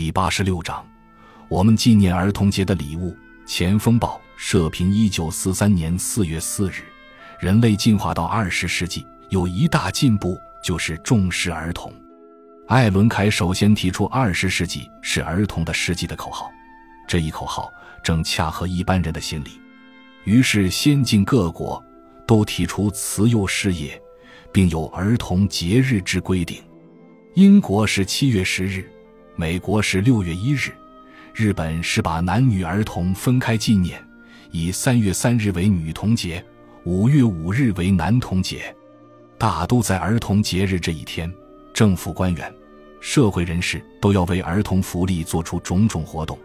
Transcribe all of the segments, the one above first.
第八十六章，我们纪念儿童节的礼物。前锋报社评：一九四三年四月四日，人类进化到二十世纪有一大进步，就是重视儿童。艾伦凯首先提出“二十世纪是儿童的世纪”的口号，这一口号正恰合一般人的心理。于是，先进各国都提出慈幼事业，并有儿童节日之规定。英国是七月十日。美国是六月一日，日本是把男女儿童分开纪念，以三月三日为女童节，五月五日为男童节。大都在儿童节日这一天，政府官员、社会人士都要为儿童福利做出种种活动，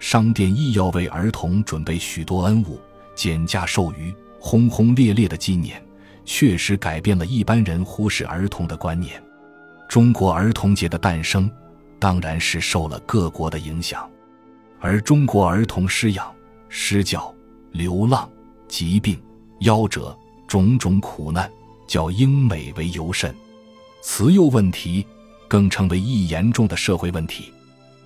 商店亦要为儿童准备许多恩物，减价授予，轰轰烈烈的纪念，确实改变了一般人忽视儿童的观念。中国儿童节的诞生。当然是受了各国的影响，而中国儿童失养、失教、流浪、疾病、夭折种种苦难，较英美为尤甚。慈幼问题更成为一严重的社会问题。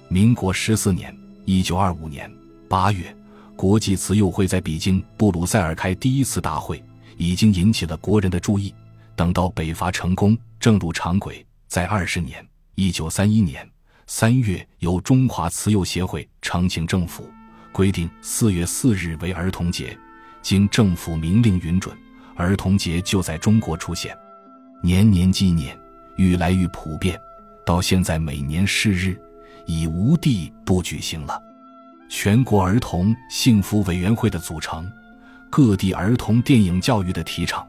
民国十四年（一九二五年）八月，国际慈幼会在北京布鲁塞尔开第一次大会，已经引起了国人的注意。等到北伐成功，正入常轨，在二十年（一九三一年）。三月，由中华慈幼协会呈请政府，规定四月四日为儿童节。经政府明令允准，儿童节就在中国出现，年年纪念，愈来愈普遍。到现在，每年是日已无地不举行了。全国儿童幸福委员会的组成，各地儿童电影教育的提倡，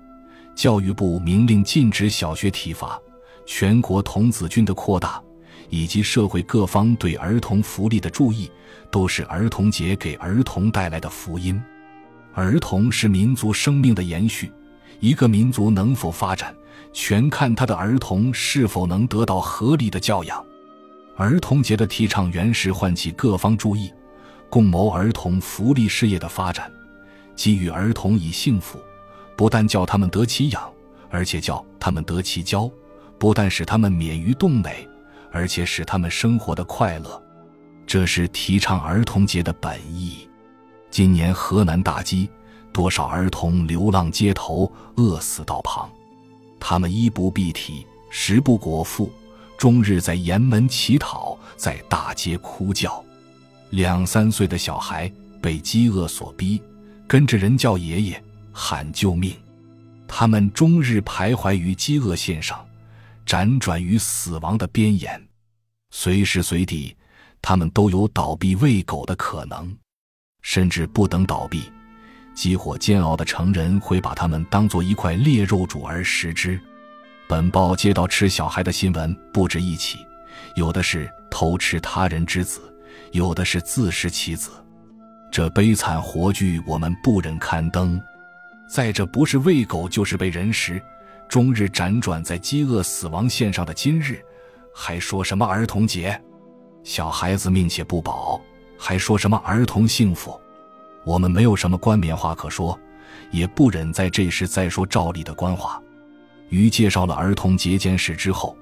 教育部明令禁止小学体罚，全国童子军的扩大。以及社会各方对儿童福利的注意，都是儿童节给儿童带来的福音。儿童是民族生命的延续，一个民族能否发展，全看他的儿童是否能得到合理的教养。儿童节的提倡原是唤起各方注意，共谋儿童福利事业的发展，给予儿童以幸福，不但叫他们得其养，而且叫他们得其教，不但使他们免于冻馁。而且使他们生活的快乐，这是提倡儿童节的本意。今年河南大饥，多少儿童流浪街头，饿死道旁，他们衣不蔽体，食不果腹，终日在沿门乞讨，在大街哭叫。两三岁的小孩被饥饿所逼，跟着人叫爷爷喊救命，他们终日徘徊于饥饿线上。辗转于死亡的边沿，随时随地，他们都有倒闭喂狗的可能，甚至不等倒闭，饥火煎熬的成人会把他们当做一块烈肉煮而食之。本报接到吃小孩的新闻不止一起，有的是偷吃他人之子，有的是自食其子，这悲惨活剧我们不忍刊登。在这不是喂狗，就是被人食。终日辗转在饥饿死亡线上的今日，还说什么儿童节？小孩子命且不保，还说什么儿童幸福？我们没有什么冠冕话可说，也不忍在这时再说照例的官话。于介绍了儿童节件事之后，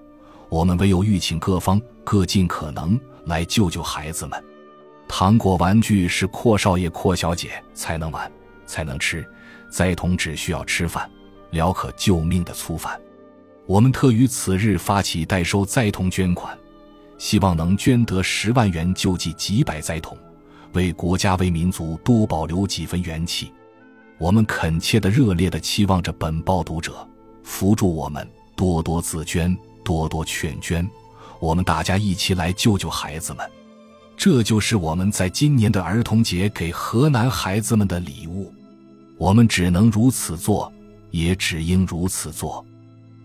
我们唯有欲请各方各尽可能来救救孩子们。糖果玩具是阔少爷阔小姐才能玩，才能吃，灾童只需要吃饭。了可救命的粗饭，我们特于此日发起代收灾童捐款，希望能捐得十万元救济几百灾童，为国家为民族多保留几分元气。我们恳切的、热烈的期望着本报读者扶助我们，多多自捐，多多劝捐，我们大家一起来救救孩子们。这就是我们在今年的儿童节给河南孩子们的礼物。我们只能如此做。也只应如此做，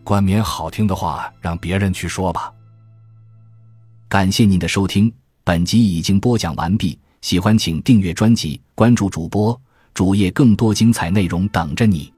冠冕好听的话让别人去说吧。感谢您的收听，本集已经播讲完毕。喜欢请订阅专辑，关注主播主页，更多精彩内容等着你。